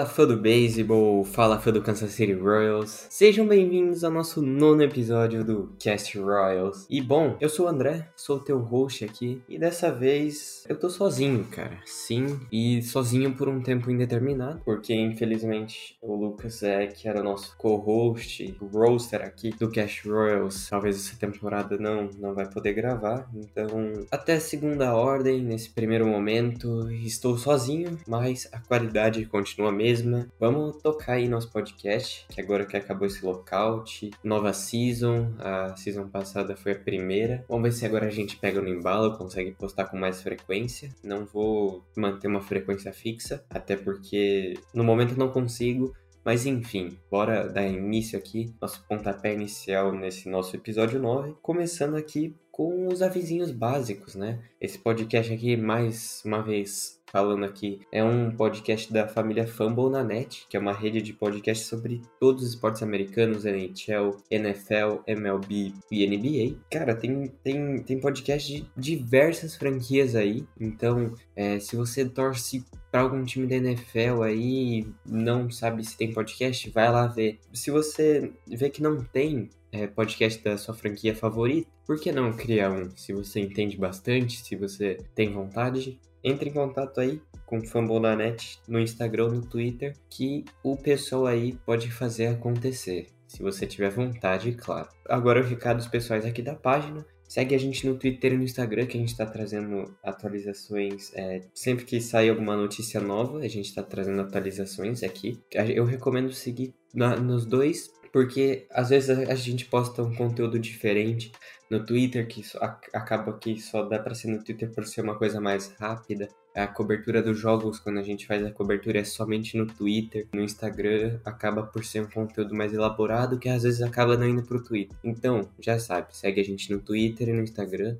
Fala fã do beisebol, fala fã do Kansas City Royals. Sejam bem-vindos ao nosso nono episódio do Cast Royals. E bom, eu sou o André, sou o teu host aqui e dessa vez eu tô sozinho, cara. Sim, e sozinho por um tempo indeterminado, porque infelizmente o Lucas é que era nosso co-host, o roaster aqui do Cast Royals. Talvez essa temporada não não vai poder gravar, então até segunda ordem nesse primeiro momento estou sozinho, mas a qualidade continua a mesma. Vamos tocar aí nosso podcast, que agora que acabou esse lockout, nova season, a season passada foi a primeira. Vamos ver se agora a gente pega no embalo, consegue postar com mais frequência. Não vou manter uma frequência fixa, até porque no momento não consigo. Mas enfim, bora dar início aqui, nosso pontapé inicial nesse nosso episódio 9, começando aqui com os avisinhos básicos, né? Esse podcast aqui, mais uma vez, falando aqui, é um podcast da família Fumble na Net, que é uma rede de podcasts sobre todos os esportes americanos, NHL, NFL, MLB e NBA. Cara, tem, tem, tem podcast de diversas franquias aí, então é, se você torce para algum time da NFL aí não sabe se tem podcast, vai lá ver. Se você vê que não tem é, podcast da sua franquia favorita, por que não criar um? Se você entende bastante, se você tem vontade, entre em contato aí com o Fambonanet no Instagram, no Twitter, que o pessoal aí pode fazer acontecer. Se você tiver vontade, claro. Agora, os recados pessoais aqui da página. Segue a gente no Twitter e no Instagram, que a gente está trazendo atualizações. É, sempre que sair alguma notícia nova, a gente está trazendo atualizações aqui. Eu recomendo seguir na, nos dois, porque às vezes a, gente posta um conteúdo diferente no Twitter, que só, acaba que só dá para ser no Twitter por ser uma coisa mais rápida. A cobertura dos jogos, quando a gente faz a cobertura, é somente no Twitter. No Instagram, acaba por ser um conteúdo mais elaborado, que às vezes acaba não indo pro Twitter. Então, já sabe, segue a gente no Twitter e no Instagram,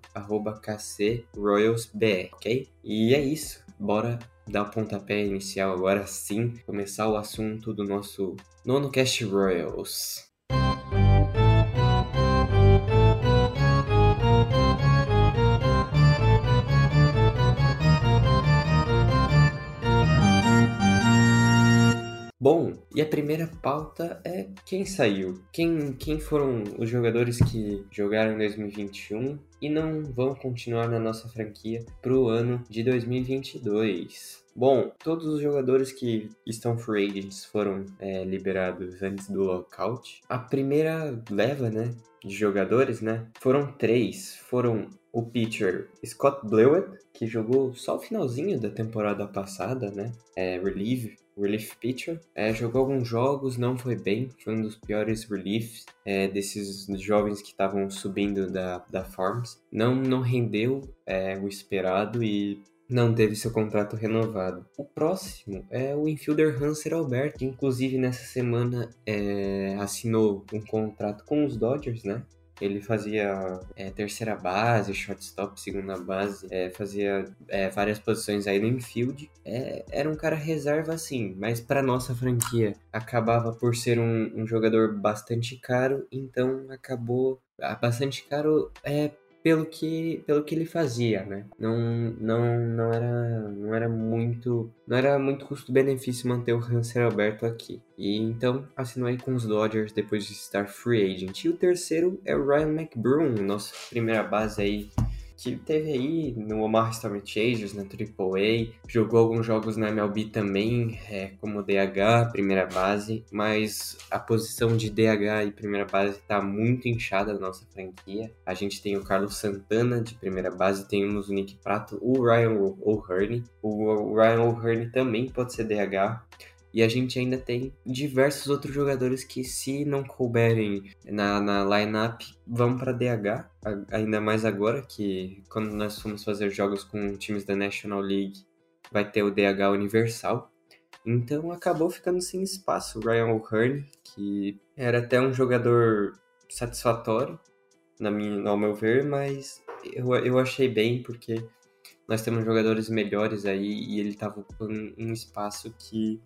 KCRoyalsBR, ok? E é isso, bora dar o pontapé inicial agora sim, começar o assunto do nosso nono Cast Royals. Bom, e a primeira pauta é quem saiu. Quem, quem foram os jogadores que jogaram em 2021 e não vão continuar na nossa franquia para o ano de 2022. Bom, todos os jogadores que estão free agents foram é, liberados antes do lockout. A primeira leva, né, de jogadores, né, foram três. Foram o pitcher Scott Blewett, que jogou só o finalzinho da temporada passada, né, é, relief, relief pitcher. É, jogou alguns jogos, não foi bem, foi um dos piores reliefs é, desses jovens que estavam subindo da, da Farms. Não, não rendeu é, o esperado e não teve seu contrato renovado. O próximo é o infielder Hanser Alberto, que inclusive nessa semana é, assinou um contrato com os Dodgers, né? Ele fazia é, terceira base, shortstop, segunda base, é, fazia é, várias posições aí no infield. É, era um cara reserva assim, mas para nossa franquia acabava por ser um, um, jogador bastante caro, então acabou bastante caro é pelo que pelo que ele fazia, né? Não não não era não era muito não era muito custo-benefício manter o Hanser Alberto aqui. E então assinou aí com os Dodgers depois de estar free agent. E o terceiro é o Ryan McBroom, nossa primeira base aí que teve aí no Omaha Storm Chasers, na AAA, jogou alguns jogos na MLB também, é, como DH, primeira base, mas a posição de DH e primeira base está muito inchada na nossa franquia. A gente tem o Carlos Santana de primeira base, temos o Nick Prato, o Ryan O'Hearn. O Ryan O'Hearn também pode ser DH. E a gente ainda tem diversos outros jogadores que, se não couberem na, na lineup, vão para DH. Ainda mais agora que, quando nós fomos fazer jogos com times da National League, vai ter o DH Universal. Então acabou ficando sem espaço o Ryan O'Hearn, que era até um jogador satisfatório, na minha, ao meu ver, mas eu, eu achei bem porque nós temos jogadores melhores aí e ele estava ocupando um espaço que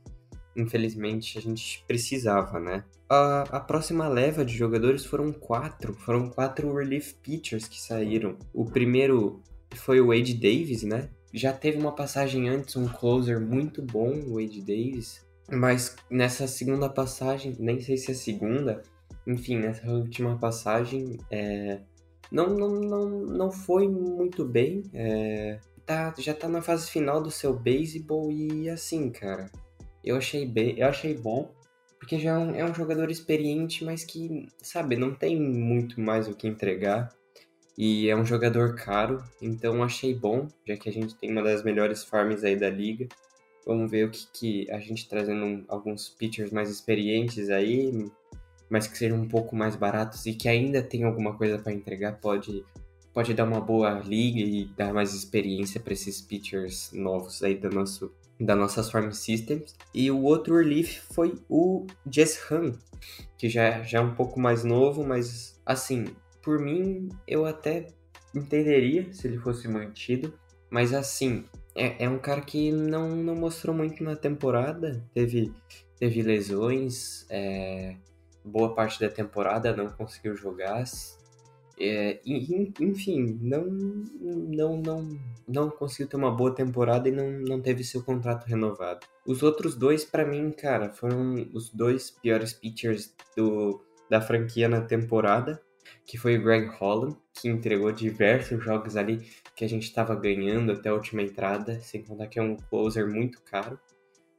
infelizmente a gente precisava, né? A, a próxima leva de jogadores foram quatro, foram quatro relief pitchers que saíram. O primeiro foi o Wade Davis, né? Já teve uma passagem antes, um closer muito bom, o Wade Davis. Mas nessa segunda passagem, nem sei se é segunda, enfim, nessa última passagem, é, não, não, não, não foi muito bem. É, tá, já tá na fase final do seu baseball e assim, cara, eu achei eu achei bom, porque já é um, é um jogador experiente, mas que, sabe, não tem muito mais o que entregar. E é um jogador caro, então achei bom, já que a gente tem uma das melhores farms aí da liga. Vamos ver o que, que a gente trazendo alguns pitchers mais experientes aí, mas que sejam um pouco mais baratos e que ainda tem alguma coisa para entregar, pode pode dar uma boa liga e dar mais experiência para esses pitchers novos aí do nosso da nossas farm systems. E o outro relief foi o Jess Han, que já, já é um pouco mais novo, mas assim, por mim eu até entenderia se ele fosse mantido, mas assim, é, é um cara que não, não mostrou muito na temporada, teve, teve lesões, é, boa parte da temporada não conseguiu jogar, é, enfim, não, não, não, não conseguiu ter uma boa temporada e não, não teve seu contrato renovado. Os outros dois, para mim, cara, foram os dois piores pitchers do, da franquia na temporada, que foi o Greg Holland, que entregou diversos jogos ali que a gente estava ganhando até a última entrada, sem contar que é um closer muito caro.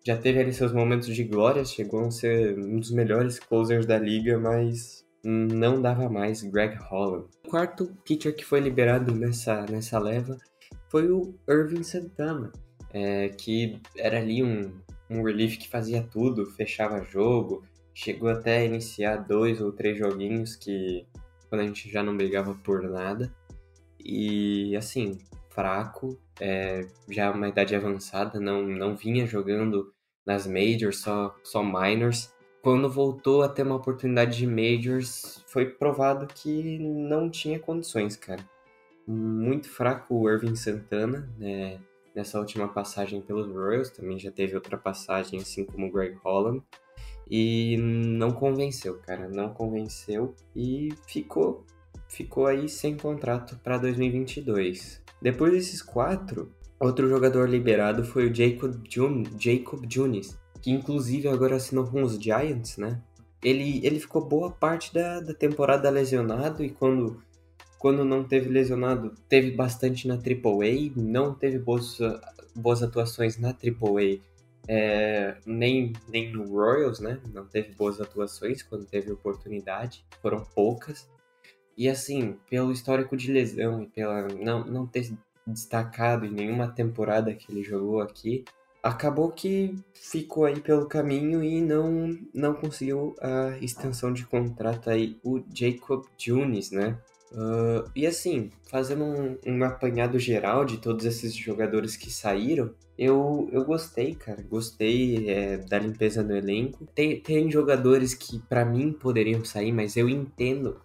Já teve ali seus momentos de glória, chegou a ser um dos melhores closers da liga, mas não dava mais Greg Holland. O quarto pitcher que foi liberado nessa, nessa leva foi o Irving Santana, é, que era ali um, um relief que fazia tudo, fechava jogo, chegou até a iniciar dois ou três joguinhos que quando a gente já não brigava por nada. E assim, fraco, é, já uma idade avançada, não, não vinha jogando nas majors, só, só minors quando voltou a ter uma oportunidade de Majors, foi provado que não tinha condições, cara. Muito fraco o Irving Santana, né? Nessa última passagem pelos Royals, também já teve outra passagem, assim como o Greg Holland. E não convenceu, cara, não convenceu e ficou ficou aí sem contrato para 2022. Depois desses quatro, outro jogador liberado foi o Jacob, Jun Jacob Junis, que inclusive agora assinou com os Giants, né? Ele, ele ficou boa parte da, da temporada lesionado e quando, quando não teve lesionado, teve bastante na AAA, não teve boas, boas atuações na AAA, é, nem, nem no Royals, né? Não teve boas atuações quando teve oportunidade, foram poucas. E assim, pelo histórico de lesão e pela não, não ter destacado em nenhuma temporada que ele jogou aqui, acabou que ficou aí pelo caminho e não, não conseguiu a extensão de contrato aí o Jacob Junis, né? Uh, e assim, fazendo um, um, apanhado geral de todos esses jogadores que saíram, eu, eu gostei, cara. Gostei é, da limpeza do elenco. Tem, tem jogadores que para mim poderiam sair, mas eu entendo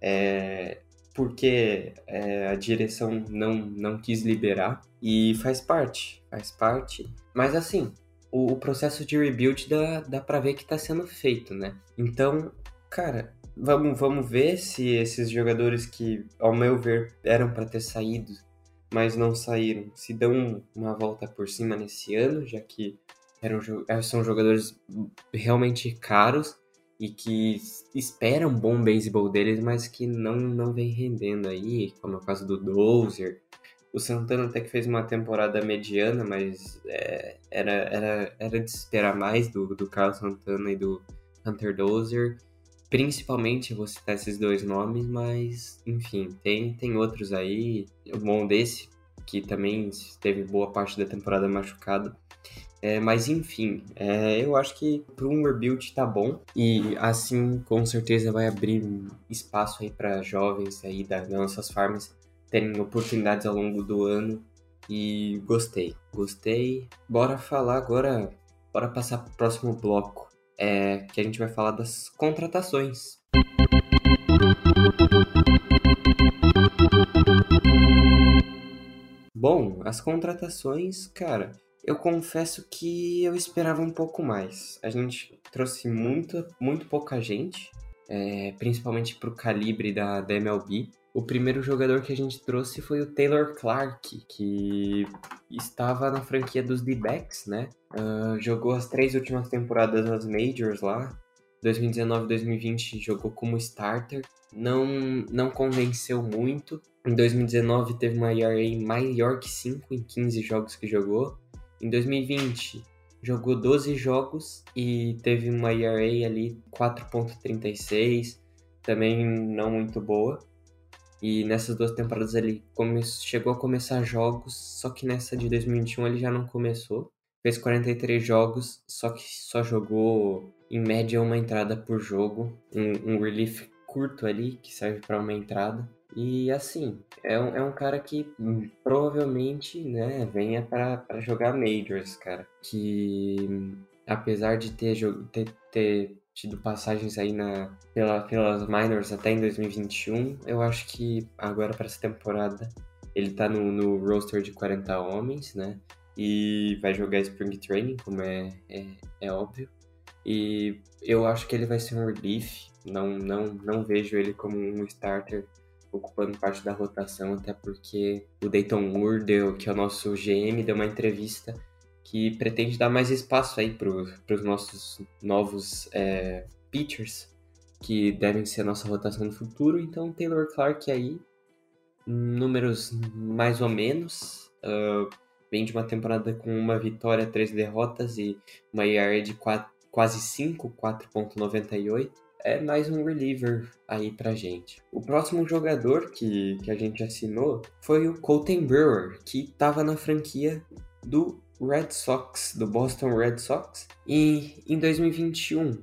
é, porque é, a direção não, não quis liberar e faz parte, faz parte. Mas assim, o, o processo de rebuild dá, dá pra ver que tá sendo feito, né? Então, cara, vamos, vamos ver se esses jogadores que, ao meu ver, eram para ter saído, mas não saíram, se dão uma volta por cima nesse ano, já que eram, são jogadores realmente caros e que esperam um bom beisebol deles, mas que não, não vem rendendo aí, como é o caso do Dozer. O Santana até que fez uma temporada mediana, mas é, era, era, era de esperar mais do, do Carlos Santana e do Hunter Dozer. Principalmente vou citar esses dois nomes, mas enfim, tem, tem outros aí. O bom desse, que também teve boa parte da temporada machucado. É, mas enfim, é, eu acho que para um rebuild tá bom e assim com certeza vai abrir espaço aí para jovens aí das nossas farms terem oportunidades ao longo do ano e gostei, gostei. Bora falar agora, bora passar pro próximo bloco, é, que a gente vai falar das contratações. Bom, as contratações, cara, eu confesso que eu esperava um pouco mais. A gente trouxe muito, muito pouca gente, é, principalmente para o calibre da, da MLB. O primeiro jogador que a gente trouxe foi o Taylor Clark, que estava na franquia dos D-Backs, né? Uh, jogou as três últimas temporadas nas Majors lá. 2019 2020 jogou como starter. Não, não convenceu muito. Em 2019 teve uma ERA maior que 5 em 15 jogos que jogou. Em 2020, jogou 12 jogos e teve uma ERA ali 4.36, também não muito boa. E nessas duas temporadas ele come... chegou a começar jogos, só que nessa de 2021 ele já não começou. Fez 43 jogos, só que só jogou em média uma entrada por jogo, um, um relief curto ali que serve para uma entrada. E assim, é um, é um cara que provavelmente, né, venha para jogar Majors, cara. Que apesar de ter, ter, ter tido passagens aí na, pela, pelas minors até em 2021, eu acho que agora para essa temporada ele tá no, no roster de 40 homens, né? E vai jogar Spring Training, como é, é, é óbvio. E eu acho que ele vai ser um relief. Não, não, não vejo ele como um starter ocupando parte da rotação, até porque o Dayton Moore, que é o nosso GM, deu uma entrevista que pretende dar mais espaço aí para os nossos novos é, pitchers, que devem ser a nossa rotação no futuro. Então, Taylor Clark aí, números mais ou menos, uh, vem de uma temporada com uma vitória, três derrotas e uma ERA de 4, quase 5, 4.98 é mais um reliever aí pra gente. O próximo jogador que, que a gente assinou foi o Colton Brewer, que estava na franquia do Red Sox, do Boston Red Sox. E em 2021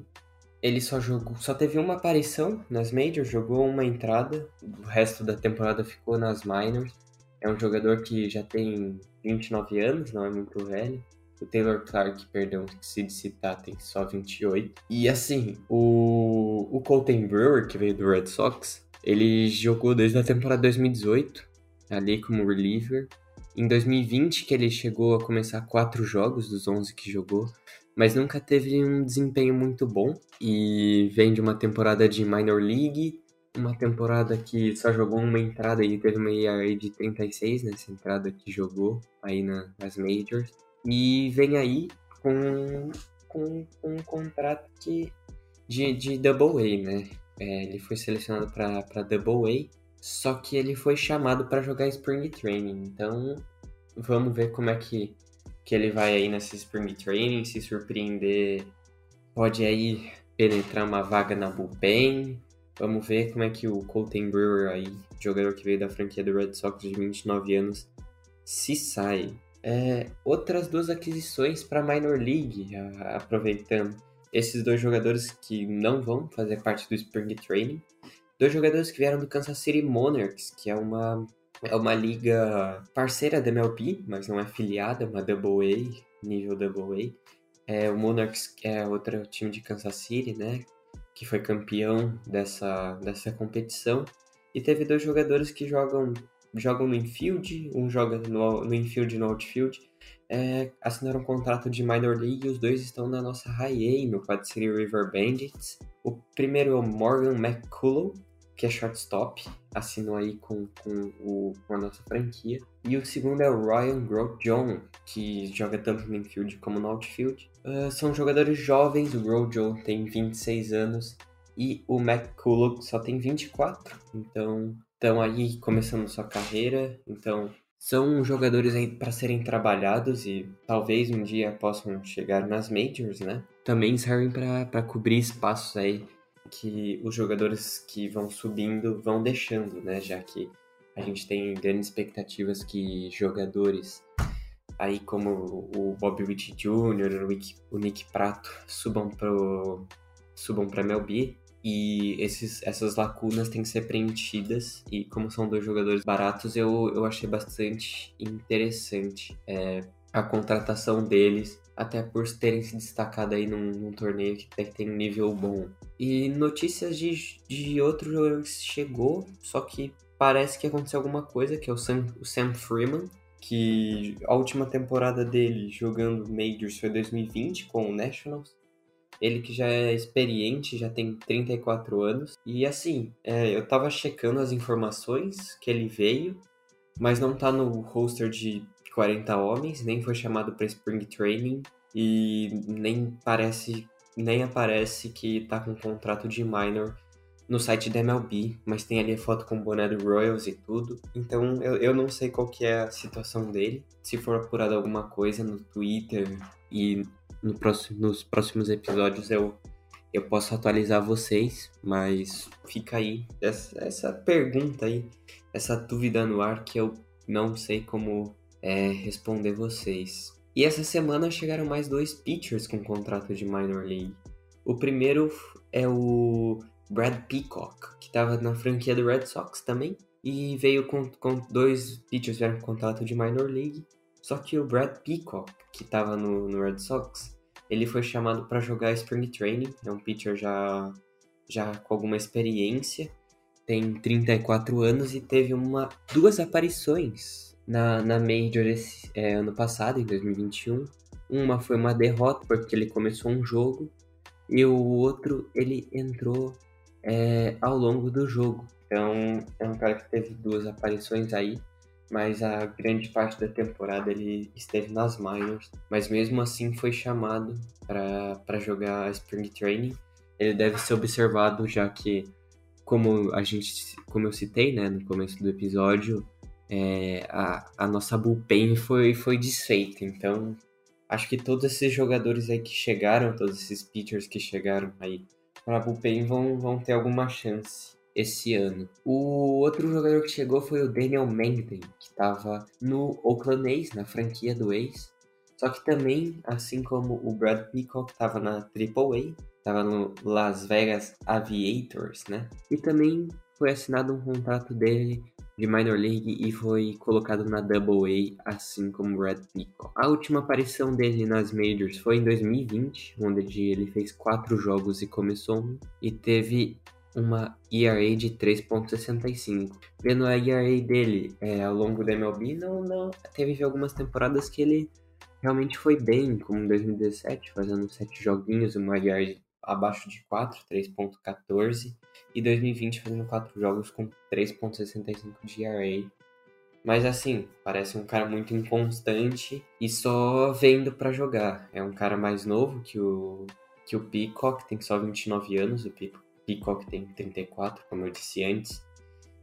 ele só jogou, só teve uma aparição nas majors, jogou uma entrada, o resto da temporada ficou nas minors. É um jogador que já tem 29 anos, não é muito velho. O Taylor Clark, perdão, se de citar, tem só 28. E assim, o, o Colton Brewer, que veio do Red Sox, ele jogou desde a temporada 2018, ali como reliever. Em 2020, que ele chegou a começar quatro jogos dos 11 que jogou, mas nunca teve um desempenho muito bom. E vem de uma temporada de Minor League, uma temporada que só jogou uma entrada e teve uma ERA de 36 nessa entrada que jogou aí na, nas Majors. E vem aí com, com, com um contrato que, de, de Double A, né? É, ele foi selecionado para Double A, só que ele foi chamado para jogar Spring Training. Então, vamos ver como é que, que ele vai aí nesse Spring Training, se surpreender. Pode aí penetrar uma vaga na bullpen. Vamos ver como é que o Colton Brewer aí, jogador que veio da franquia do Red Sox de 29 anos, se sai. É, outras duas aquisições para Minor League, aproveitando esses dois jogadores que não vão fazer parte do Spring Training. Dois jogadores que vieram do Kansas City Monarchs, que é uma, é uma liga parceira da MLB, mas não é filiada, é uma Double A, nível Double A. É, o Monarchs é outro time de Kansas City, né? Que foi campeão dessa, dessa competição. E teve dois jogadores que jogam jogam no infield, um joga no, no infield e no outfield. É, assinaram um contrato de minor league e os dois estão na nossa high A, no Quad City River Bandits. O primeiro é o Morgan McCullough, que é shortstop, assinou aí com, com, o, com a nossa franquia. E o segundo é o Ryan Grosjean, que joga tanto no infield como no outfield. Uh, são jogadores jovens, o Grosjean tem 26 anos e o McCulloch só tem 24. Então, estão aí começando sua carreira, então são jogadores aí para serem trabalhados e talvez um dia possam chegar nas majors, né? Também servem para cobrir espaços aí que os jogadores que vão subindo vão deixando, né? Já que a gente tem grandes expectativas que jogadores aí como o Bobby Witt Jr., o Nick Prato subam pro subam para MLB e esses, essas lacunas têm que ser preenchidas. E como são dois jogadores baratos, eu, eu achei bastante interessante é, a contratação deles. Até por terem se destacado aí num, num torneio que tem um nível bom. E notícias de, de outro jogador que chegou, só que parece que aconteceu alguma coisa, que é o Sam, o Sam Freeman, que a última temporada dele jogando Majors foi 2020 com o Nationals. Ele que já é experiente, já tem 34 anos. E assim, é, eu tava checando as informações que ele veio, mas não tá no roster de 40 homens, nem foi chamado para Spring Training e nem parece, nem aparece que tá com contrato de minor no site da MLB, mas tem ali a foto com o boné do Royals e tudo. Então eu, eu não sei qual que é a situação dele. Se for apurado alguma coisa no Twitter e no próximo, nos próximos episódios eu, eu posso atualizar vocês, mas fica aí essa, essa pergunta aí, essa dúvida no ar que eu não sei como é, responder vocês. E essa semana chegaram mais dois pitchers com contrato de minor league. O primeiro é o Brad Peacock, que estava na franquia do Red Sox também, e veio com, com dois pitchers vieram com contrato de minor league. Só que o Brad Peacock, que estava no, no Red Sox, ele foi chamado para jogar Spring Training, é um pitcher já, já com alguma experiência, tem 34 anos e teve uma, duas aparições na, na Major esse, é, ano passado, em 2021. Uma foi uma derrota porque ele começou um jogo e o outro ele entrou é, ao longo do jogo. Então é um cara que teve duas aparições aí mas a grande parte da temporada ele esteve nas minors, mas mesmo assim foi chamado para jogar Spring Training. Ele deve ser observado já que, como a gente, como eu citei, né, no começo do episódio, é, a, a nossa bullpen foi, foi desfeita. Então, acho que todos esses jogadores aí que chegaram, todos esses pitchers que chegaram aí para bullpen vão, vão ter alguma chance esse ano. O outro jogador que chegou foi o Daniel Mangden, que estava no Oakland A's, na franquia do A's. Só que também, assim como o Brad Peacock estava na AAA, estava no Las Vegas Aviators, né? E também foi assinado um contrato dele de minor league e foi colocado na Double A, assim como Brad Peacock. A última aparição dele nas majors foi em 2020, onde ele fez quatro jogos e começou um, e teve uma ERA de 3.65. Vendo a ERA dele é, ao longo da MLB, não, não, teve algumas temporadas que ele realmente foi bem, como em 2017, fazendo 7 joguinhos, uma ERA abaixo de 4, 3.14, e 2020 fazendo 4 jogos com 3.65 de ERA. Mas assim, parece um cara muito inconstante e só vendo para jogar. É um cara mais novo que o que o Peacock, tem só 29 anos, o Peacock Peacock tem 34, como eu disse antes.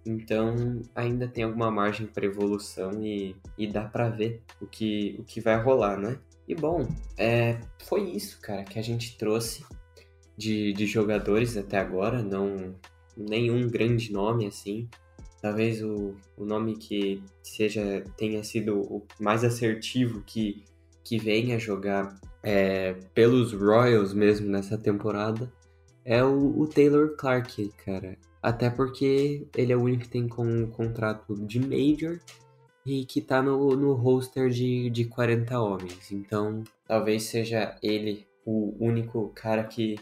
Então ainda tem alguma margem para evolução e, e dá para ver o que, o que vai rolar, né? E bom, é, foi isso, cara, que a gente trouxe de, de jogadores até agora, não nenhum grande nome assim. Talvez o, o nome que seja tenha sido o mais assertivo que, que venha jogar é, pelos Royals mesmo nessa temporada é o, o Taylor Clark, cara. Até porque ele é o único que tem com um contrato de Major e que tá no, no roster de, de 40 homens. Então, talvez seja ele o único cara que,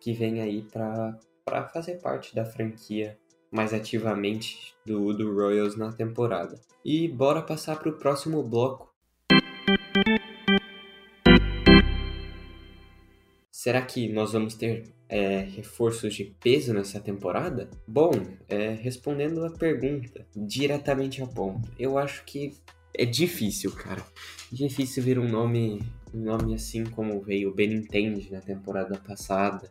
que vem aí pra, pra fazer parte da franquia mais ativamente do, do Royals na temporada. E bora passar pro próximo bloco será que nós vamos ter é, reforços de peso nessa temporada? Bom, é, respondendo a pergunta diretamente ao ponto, eu acho que é difícil, cara. Difícil ver um nome, um nome assim como veio o Benintendi na temporada passada,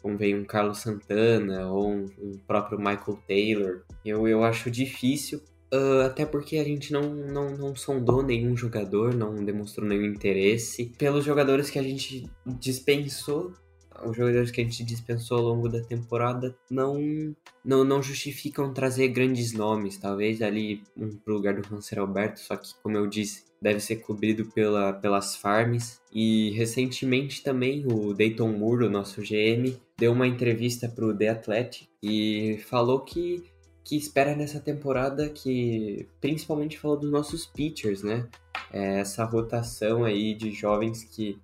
como veio um Carlos Santana ou um, um próprio Michael Taylor. Eu, eu acho difícil Uh, até porque a gente não, não, não sondou nenhum jogador, não demonstrou nenhum interesse. Pelos jogadores que a gente dispensou, os jogadores que a gente dispensou ao longo da temporada não não, não justificam trazer grandes nomes. Talvez ali um pro lugar do Hanser Alberto, só que, como eu disse, deve ser cobrido pela, pelas farms. E recentemente também o Dayton Moore, o nosso GM, deu uma entrevista pro The Athletic e falou que que espera nessa temporada que principalmente falou dos nossos pitchers, né? É essa rotação aí de jovens que,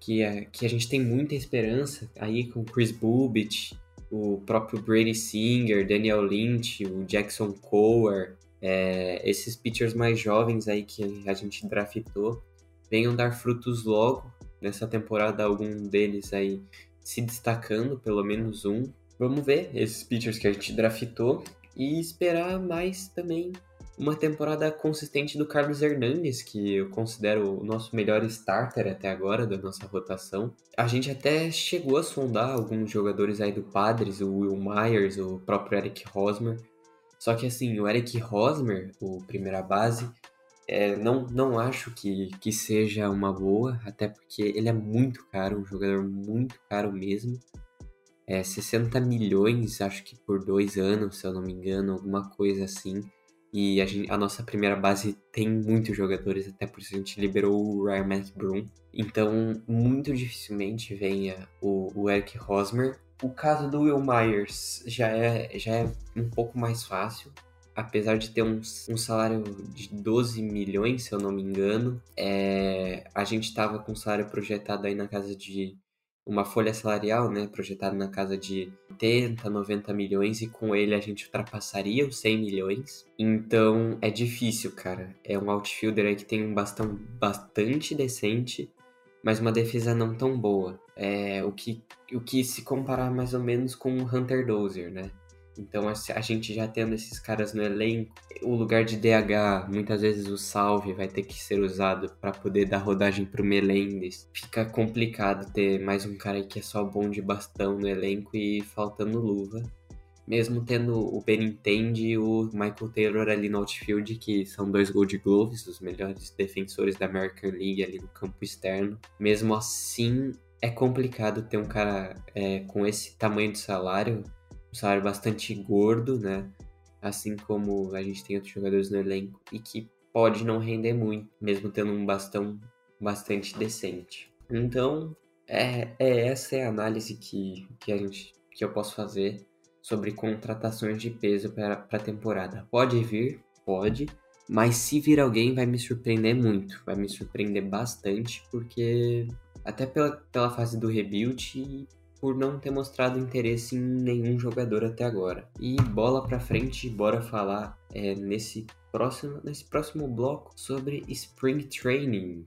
que, é, que a gente tem muita esperança aí com Chris Bubich, o próprio Brady Singer, Daniel Lynch, o Jackson Cower, é, esses pitchers mais jovens aí que a gente draftou venham dar frutos logo nessa temporada, algum deles aí se destacando, pelo menos um. Vamos ver esses pitchers que a gente draftou e esperar mais também uma temporada consistente do Carlos Hernandes, que eu considero o nosso melhor starter até agora da nossa rotação. A gente até chegou a sondar alguns jogadores aí do Padres, o Will Myers, o próprio Eric Hosmer. Só que assim, o Eric Hosmer, o primeira base, é, não, não acho que, que seja uma boa, até porque ele é muito caro, um jogador muito caro mesmo é, 60 milhões, acho que por dois anos, se eu não me engano, alguma coisa assim. E a, gente, a nossa primeira base tem muitos jogadores, até por isso a gente liberou o Ryan McBroom. Então, muito dificilmente venha o, o Eric Hosmer. O caso do Will Myers já é, já é um pouco mais fácil, apesar de ter um, um, salário de 12 milhões, se eu não me engano, é, a gente estava com um salário projetado aí na casa de uma folha salarial, né, projetada na casa de 80, 90 milhões e com ele a gente ultrapassaria os 100 milhões. Então é difícil, cara. É um outfielder aí que tem um bastão bastante decente, mas uma defesa não tão boa. É o que, o que se comparar mais ou menos com o Hunter Dozier, né? Então a gente já tendo esses caras no elenco, o lugar de DH, muitas vezes o salve vai ter que ser usado para poder dar rodagem pro Melendez. Fica complicado ter mais um cara que é só bom de bastão no elenco e faltando luva. Mesmo tendo o Benintendi e o Michael Taylor ali no outfield, que são dois Gold Gloves, os melhores defensores da American League ali no campo externo. Mesmo assim, é complicado ter um cara é, com esse tamanho de salário um salário bastante gordo, né? Assim como a gente tem outros jogadores no elenco e que pode não render muito, mesmo tendo um bastão bastante decente. Então, é, é essa é a análise que, que, a gente, que eu posso fazer sobre contratações de peso para a temporada. Pode vir, pode, mas se vir alguém vai me surpreender muito, vai me surpreender bastante, porque até pela, pela fase do rebuild por não ter mostrado interesse em nenhum jogador até agora. E bola para frente, bora falar é, nesse próximo nesse próximo bloco sobre Spring Training.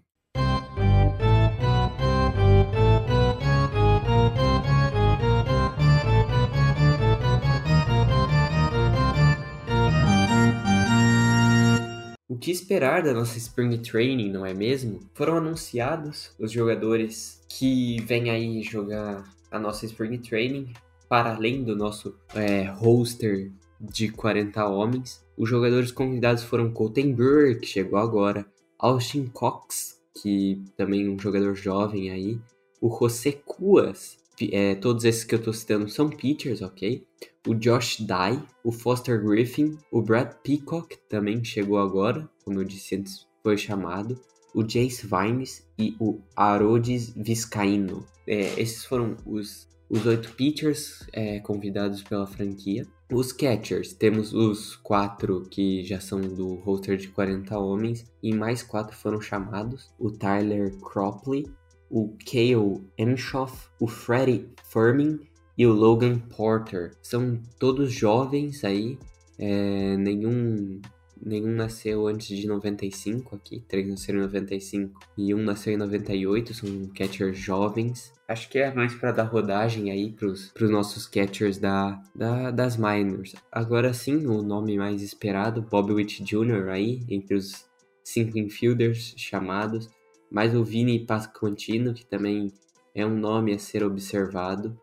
O que esperar da nossa Spring Training, não é mesmo? Foram anunciados os jogadores que vêm aí jogar a nossa Spring Training, para além do nosso é, roster de 40 homens. Os jogadores convidados foram Colton Burr, que chegou agora, Austin Cox, que também é um jogador jovem aí, o José Cuas, é, todos esses que eu tô citando são pitchers, ok? O Josh Dye, o Foster Griffin, o Brad Peacock também chegou agora, como eu disse antes, foi chamado o Jace Vines e o Arodis Viscaíno. É, esses foram os, os oito pitchers é, convidados pela franquia. Os catchers, temos os quatro que já são do roster de 40 homens e mais quatro foram chamados. O Tyler Cropley, o Kale Emshoff, o Freddie Furman e o Logan Porter. São todos jovens aí, é, nenhum nenhum nasceu antes de 95 aqui, três nasceram em 95 e um nasceu em 98, são catchers jovens. Acho que é mais para dar rodagem aí pros, pros nossos catchers da, da, das minors. Agora sim, o nome mais esperado, Bob Witt Jr. aí, entre os cinco infielders chamados, mais o Vini Pasquantino, que também é um nome a ser observado.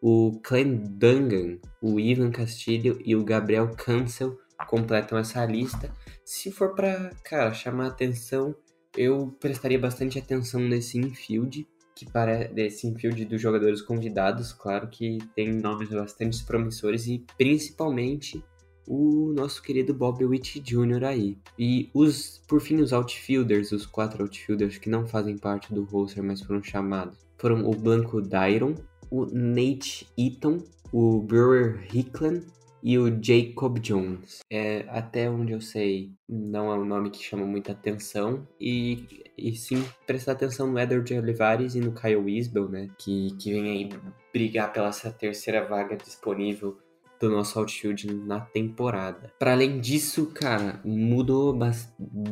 O Clem Dungan, o Ivan Castilho e o Gabriel Cancel completam essa lista. Se for para, cara, chamar atenção, eu prestaria bastante atenção nesse infield, que parece desse infield dos jogadores convidados, claro que tem nomes bastante promissores e principalmente o nosso querido Bob Witt Jr. aí. E os, por fim, os outfielders, os quatro outfielders que não fazem parte do roster, mas foram chamados, foram o Blanco Dyron, o Nate Eaton, o Brewer Hickland e o Jacob Jones. É, até onde eu sei, não é um nome que chama muita atenção. E, e sim prestar atenção no Edward Olivares e no Kyle Isbell, né? Que, que vem aí brigar pela essa terceira vaga disponível do nosso outfield na temporada. Para além disso, cara, mudou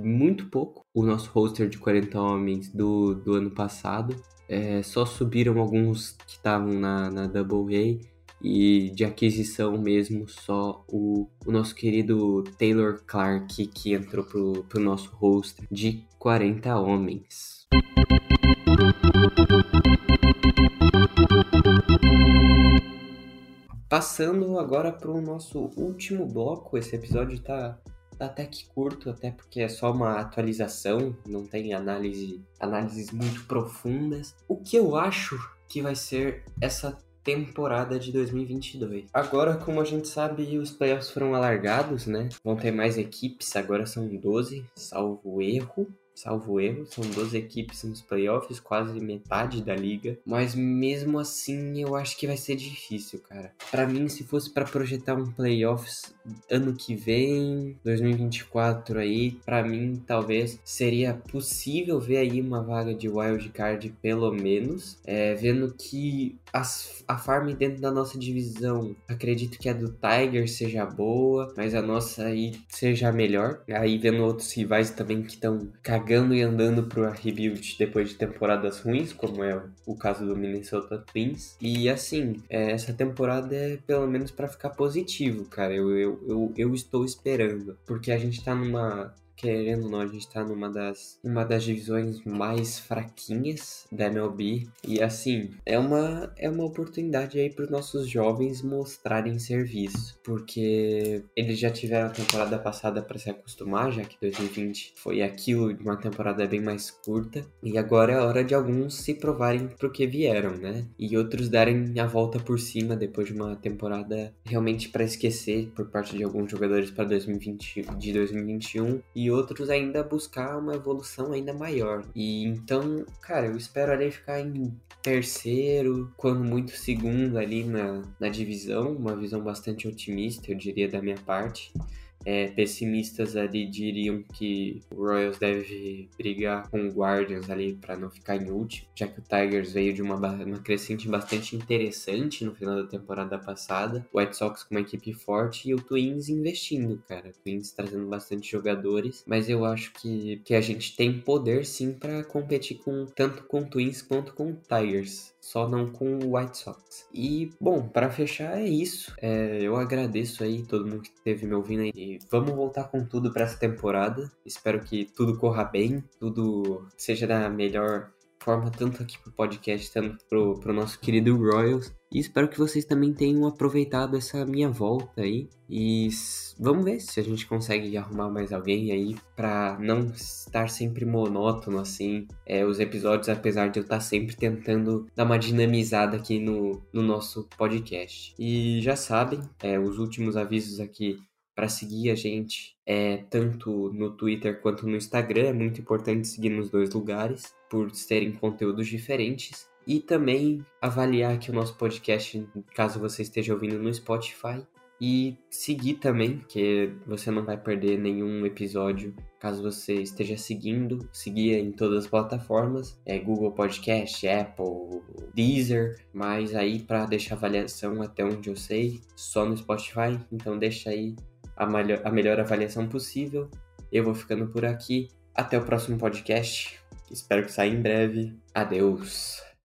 muito pouco o nosso roster de 40 homens do, do ano passado. É, só subiram alguns que estavam na, na Double A e de aquisição mesmo só o, o nosso querido Taylor Clark que entrou pro, pro nosso roster de 40 homens. Passando agora para o nosso último bloco, esse episódio tá, tá até que curto, até porque é só uma atualização, não tem análise, análises muito profundas. O que eu acho que vai ser essa temporada de 2022. Agora, como a gente sabe, os playoffs foram alargados, né? Vão ter mais equipes, agora são 12, salvo erro salvo erro, são 12 equipes nos playoffs, quase metade da liga, mas mesmo assim eu acho que vai ser difícil, cara. Para mim, se fosse para projetar um playoffs ano que vem, 2024 aí, para mim talvez seria possível ver aí uma vaga de wild card pelo menos, é, vendo que as, a farm dentro da nossa divisão, acredito que a do Tiger seja boa, mas a nossa aí seja melhor. Aí vendo outros rivais também que estão e andando pro rebuild depois de temporadas ruins, como é o caso do Minnesota Twins. E assim, é, essa temporada é pelo menos para ficar positivo, cara. Eu, eu, eu, eu estou esperando, porque a gente tá numa querendo ou não, a gente tá numa das, uma das divisões mais fraquinhas da MLB. E assim, é uma, é uma oportunidade aí para os nossos jovens mostrarem serviço. Porque eles já tiveram a temporada passada para se acostumar, já que 2020 foi aquilo de uma temporada bem mais curta. E agora é hora de alguns se provarem pro que vieram, né? E outros darem a volta por cima depois de uma temporada realmente para esquecer por parte de alguns jogadores para 2020 de 2021 e outros ainda buscar uma evolução ainda maior. E então, cara, eu espero ali ficar em terceiro, quando muito segundo ali na, na divisão, uma visão bastante otimista, eu diria, da minha parte. É, pessimistas ali diriam que o Royals deve brigar com o Guardians ali para não ficar em último, já que o Tigers veio de uma, uma crescente bastante interessante no final da temporada passada. O White Sox com uma equipe forte e o Twins investindo, cara. O Twins trazendo bastante jogadores, mas eu acho que, que a gente tem poder sim para competir com tanto com Twins quanto com Tigers só não com o White Sox. E, bom, para fechar é isso. É, eu agradeço aí todo mundo que esteve me ouvindo aí. E vamos voltar com tudo para essa temporada. Espero que tudo corra bem, tudo seja da melhor forma, tanto aqui pro podcast, tanto pro, pro nosso querido Royals. E espero que vocês também tenham aproveitado essa minha volta aí. E vamos ver se a gente consegue arrumar mais alguém aí para não estar sempre monótono assim. É, os episódios, apesar de eu estar sempre tentando dar uma dinamizada aqui no, no nosso podcast. E já sabem, é, os últimos avisos aqui para seguir a gente é tanto no Twitter quanto no Instagram. É muito importante seguir nos dois lugares por terem conteúdos diferentes. E também avaliar aqui o nosso podcast, caso você esteja ouvindo no Spotify. E seguir também, que você não vai perder nenhum episódio caso você esteja seguindo. Seguir em todas as plataformas, é Google Podcast, Apple, Deezer. Mas aí para deixar avaliação até onde eu sei, só no Spotify. Então deixa aí a, melhor, a melhor avaliação possível. Eu vou ficando por aqui. Até o próximo podcast. Espero que saia em breve. Adeus.